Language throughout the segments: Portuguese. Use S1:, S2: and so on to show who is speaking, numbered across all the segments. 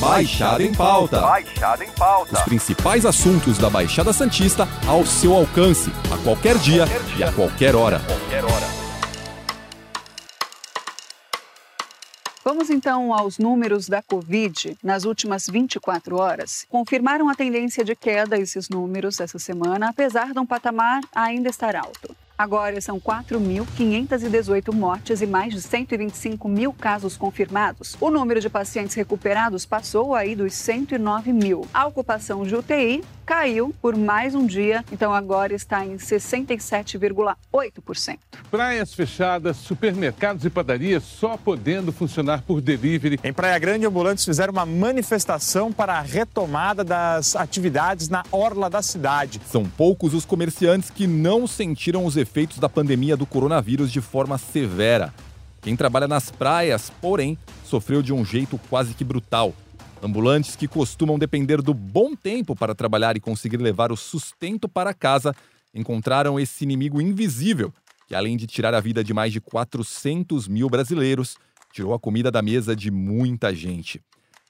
S1: Baixada em Pauta.
S2: Baixada em Pauta.
S1: Os principais assuntos da Baixada Santista ao seu alcance, a qualquer dia,
S2: Qualquer dia.
S1: e a qualquer hora.
S2: Qualquer hora.
S3: Vamos então aos números da Covid nas últimas 24 horas. Confirmaram a tendência de queda esses números essa semana, apesar de um patamar ainda estar alto. Agora são 4.518 mortes e mais de 125 mil casos confirmados. O número de pacientes recuperados passou aí dos 109 mil. A ocupação de UTI caiu por mais um dia, então agora está em 67,8%.
S4: Praias fechadas, supermercados e padarias só podendo funcionar por delivery.
S5: Em Praia Grande, ambulantes fizeram uma manifestação para a retomada das atividades na orla da cidade.
S1: São poucos os comerciantes que não sentiram os efeitos da pandemia do coronavírus de forma severa. Quem trabalha nas praias, porém, sofreu de um jeito quase que brutal. Ambulantes que costumam depender do bom tempo para trabalhar e conseguir levar o sustento para casa encontraram esse inimigo invisível que, além de tirar a vida de mais de 400 mil brasileiros, tirou a comida da mesa de muita gente.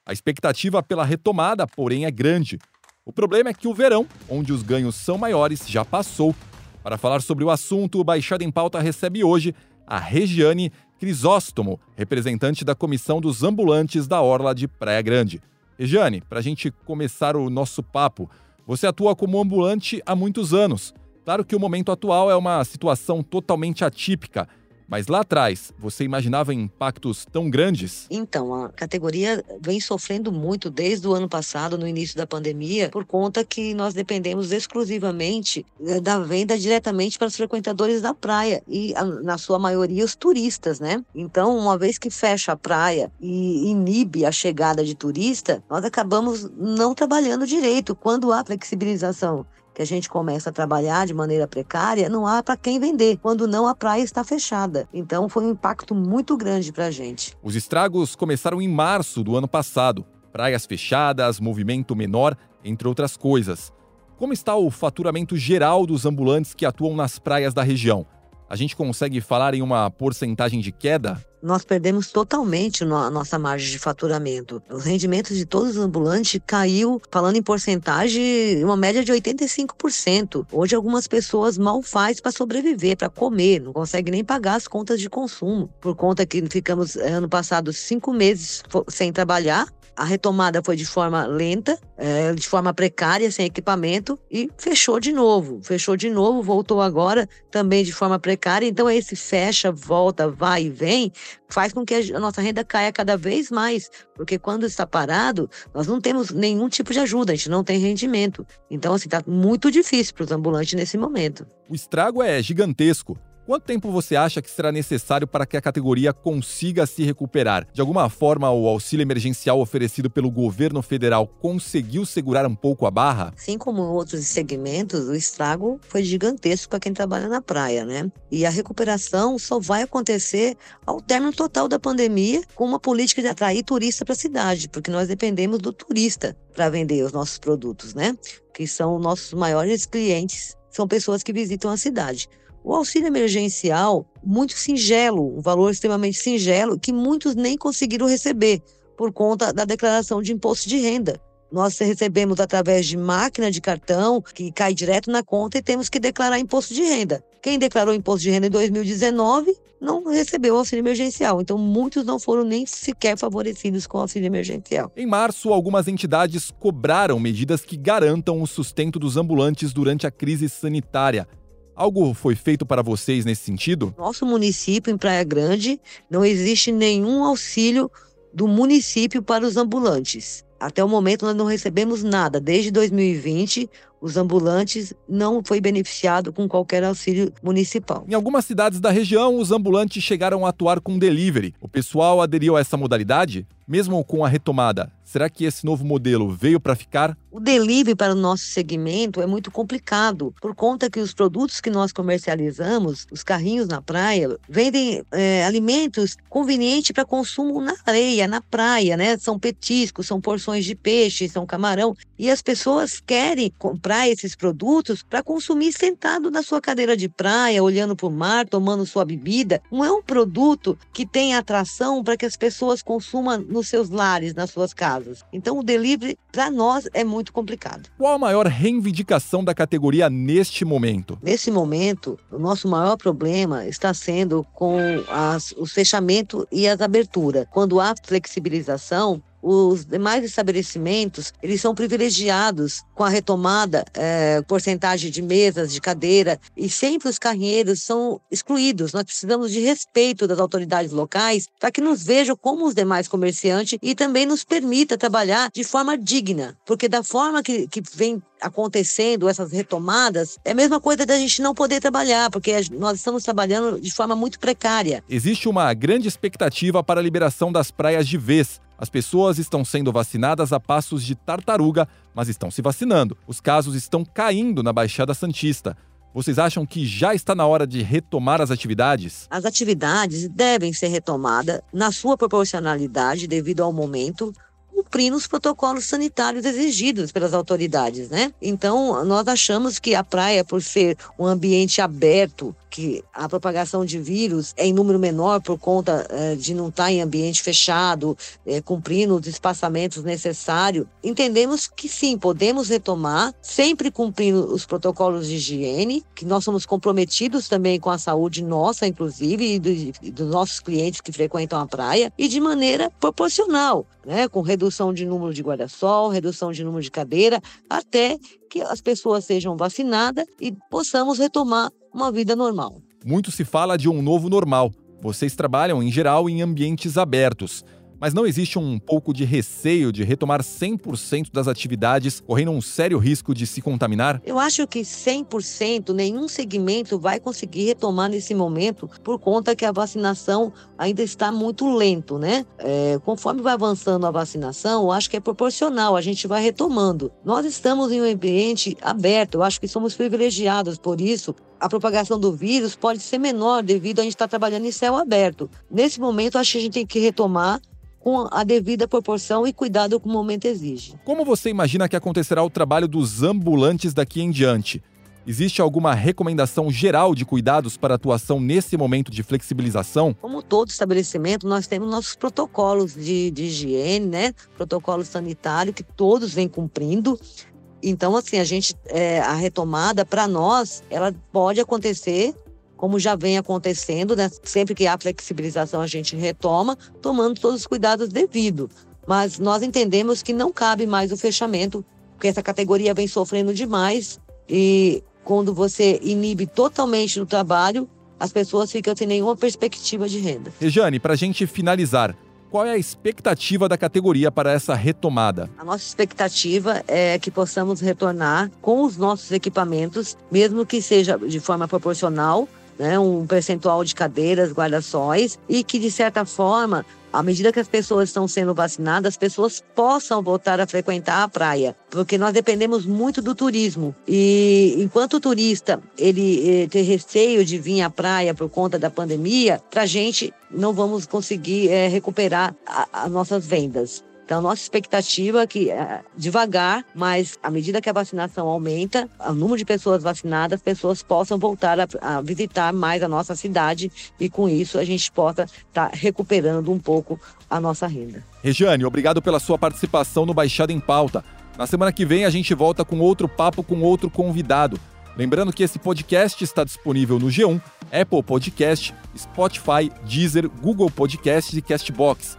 S1: A expectativa pela retomada, porém, é grande. O problema é que o verão, onde os ganhos são maiores, já passou. Para falar sobre o assunto, o Baixada em Pauta recebe hoje a Regiane Crisóstomo, representante da Comissão dos Ambulantes da Orla de Praia Grande. Regiane, para a gente começar o nosso papo, você atua como ambulante há muitos anos. Claro que o momento atual é uma situação totalmente atípica, mas lá atrás, você imaginava impactos tão grandes?
S6: Então, a categoria vem sofrendo muito desde o ano passado, no início da pandemia, por conta que nós dependemos exclusivamente eh, da venda diretamente para os frequentadores da praia e, na sua maioria, os turistas, né? Então, uma vez que fecha a praia e inibe a chegada de turista, nós acabamos não trabalhando direito. Quando há flexibilização que a gente começa a trabalhar de maneira precária, não há para quem vender, quando não a praia está fechada. Então foi um impacto muito grande para a gente.
S1: Os estragos começaram em março do ano passado. Praias fechadas, movimento menor, entre outras coisas. Como está o faturamento geral dos ambulantes que atuam nas praias da região? A gente consegue falar em uma porcentagem de queda?
S6: Nós perdemos totalmente a nossa margem de faturamento. Os rendimentos de todos os ambulantes caiu, falando em porcentagem, uma média de 85%. Hoje algumas pessoas mal faz para sobreviver, para comer, não conseguem nem pagar as contas de consumo, por conta que ficamos eh, ano passado cinco meses sem trabalhar. A retomada foi de forma lenta, eh, de forma precária, sem equipamento, e fechou de novo. Fechou de novo, voltou agora também de forma precária. Então, esse fecha, volta, vai e vem, faz com que a nossa renda caia cada vez mais. Porque quando está parado, nós não temos nenhum tipo de ajuda, a gente não tem rendimento. Então, assim, está muito difícil para os ambulantes nesse momento.
S1: O estrago é gigantesco. Quanto tempo você acha que será necessário para que a categoria consiga se recuperar? De alguma forma, o auxílio emergencial oferecido pelo governo federal conseguiu segurar um pouco a barra?
S6: Assim como outros segmentos, o estrago foi gigantesco para quem trabalha na praia, né? E a recuperação só vai acontecer ao término total da pandemia, com uma política de atrair turista para a cidade, porque nós dependemos do turista para vender os nossos produtos, né? Que são nossos maiores clientes, são pessoas que visitam a cidade. O auxílio emergencial, muito singelo, um valor extremamente singelo, que muitos nem conseguiram receber por conta da declaração de imposto de renda. Nós recebemos através de máquina de cartão, que cai direto na conta e temos que declarar imposto de renda. Quem declarou imposto de renda em 2019 não recebeu auxílio emergencial. Então, muitos não foram nem sequer favorecidos com auxílio emergencial.
S1: Em março, algumas entidades cobraram medidas que garantam o sustento dos ambulantes durante a crise sanitária. Algo foi feito para vocês nesse sentido?
S6: Nosso município, em Praia Grande, não existe nenhum auxílio do município para os ambulantes. Até o momento, nós não recebemos nada. Desde 2020, os ambulantes não foi beneficiado com qualquer auxílio municipal.
S1: Em algumas cidades da região, os ambulantes chegaram a atuar com delivery. O pessoal aderiu a essa modalidade? Mesmo com a retomada, será que esse novo modelo veio para ficar?
S6: O delivery para o nosso segmento é muito complicado, por conta que os produtos que nós comercializamos, os carrinhos na praia, vendem é, alimentos convenientes para consumo na areia, na praia, né? São petiscos, são porções de peixe, são camarão. E as pessoas querem comprar comprar esses produtos para consumir sentado na sua cadeira de praia, olhando para o mar, tomando sua bebida. Não é um produto que tem atração para que as pessoas consumam nos seus lares, nas suas casas. Então, o delivery, para nós, é muito complicado.
S1: Qual a maior reivindicação da categoria neste momento?
S6: Nesse momento, o nosso maior problema está sendo com as, o fechamento e as aberturas. Quando há flexibilização, os demais estabelecimentos eles são privilegiados com a retomada é, porcentagem de mesas, de cadeira e sempre os carrinheiros são excluídos. Nós precisamos de respeito das autoridades locais para que nos vejam como os demais comerciantes e também nos permita trabalhar de forma digna, porque da forma que, que vem acontecendo essas retomadas é a mesma coisa da gente não poder trabalhar, porque nós estamos trabalhando de forma muito precária.
S1: Existe uma grande expectativa para a liberação das praias de vez. As pessoas estão sendo vacinadas a passos de tartaruga, mas estão se vacinando. Os casos estão caindo na Baixada Santista. Vocês acham que já está na hora de retomar as atividades?
S6: As atividades devem ser retomadas na sua proporcionalidade devido ao momento, cumprindo os protocolos sanitários exigidos pelas autoridades, né? Então, nós achamos que a praia, por ser um ambiente aberto, que a propagação de vírus é em número menor por conta eh, de não estar em ambiente fechado, eh, cumprindo os espaçamentos necessários, entendemos que sim, podemos retomar, sempre cumprindo os protocolos de higiene, que nós somos comprometidos também com a saúde nossa, inclusive, e do, dos nossos clientes que frequentam a praia, e de maneira proporcional, né, com redução de número de guarda-sol, redução de número de cadeira, até que as pessoas sejam vacinadas e possamos retomar uma vida normal.
S1: Muito se fala de um novo normal. Vocês trabalham, em geral, em ambientes abertos. Mas não existe um pouco de receio de retomar 100% das atividades, correndo um sério risco de se contaminar?
S6: Eu acho que 100% nenhum segmento vai conseguir retomar nesse momento, por conta que a vacinação ainda está muito lento, né? É, conforme vai avançando a vacinação, eu acho que é proporcional, a gente vai retomando. Nós estamos em um ambiente aberto, eu acho que somos privilegiados por isso. A propagação do vírus pode ser menor devido a gente estar trabalhando em céu aberto. Nesse momento, acho que a gente tem que retomar com a devida proporção e cuidado que o momento exige.
S1: Como você imagina que acontecerá o trabalho dos ambulantes daqui em diante? Existe alguma recomendação geral de cuidados para atuação nesse momento de flexibilização?
S6: Como todo estabelecimento, nós temos nossos protocolos de, de higiene, né? Protocolo sanitário que todos vêm cumprindo. Então, assim, a gente, é, a retomada para nós, ela pode acontecer como já vem acontecendo, né? sempre que há flexibilização a gente retoma, tomando todos os cuidados devidos. Mas nós entendemos que não cabe mais o fechamento, porque essa categoria vem sofrendo demais e quando você inibe totalmente o trabalho, as pessoas ficam sem nenhuma perspectiva de renda.
S1: Rejane, para a gente finalizar, qual é a expectativa da categoria para essa retomada?
S6: A nossa expectativa é que possamos retornar com os nossos equipamentos, mesmo que seja de forma proporcional, né, um percentual de cadeiras, guarda-sóis, e que, de certa forma, à medida que as pessoas estão sendo vacinadas, as pessoas possam voltar a frequentar a praia, porque nós dependemos muito do turismo. E enquanto o turista ele, eh, tem receio de vir à praia por conta da pandemia, para a gente não vamos conseguir é, recuperar as nossas vendas. Então, nossa expectativa é que, é, devagar, mas à medida que a vacinação aumenta, o número de pessoas vacinadas, as pessoas possam voltar a, a visitar mais a nossa cidade e, com isso, a gente possa estar tá recuperando um pouco a nossa renda.
S1: Regiane, obrigado pela sua participação no Baixada em Pauta. Na semana que vem, a gente volta com outro papo com outro convidado. Lembrando que esse podcast está disponível no G1, Apple Podcast, Spotify, Deezer, Google Podcast e Castbox.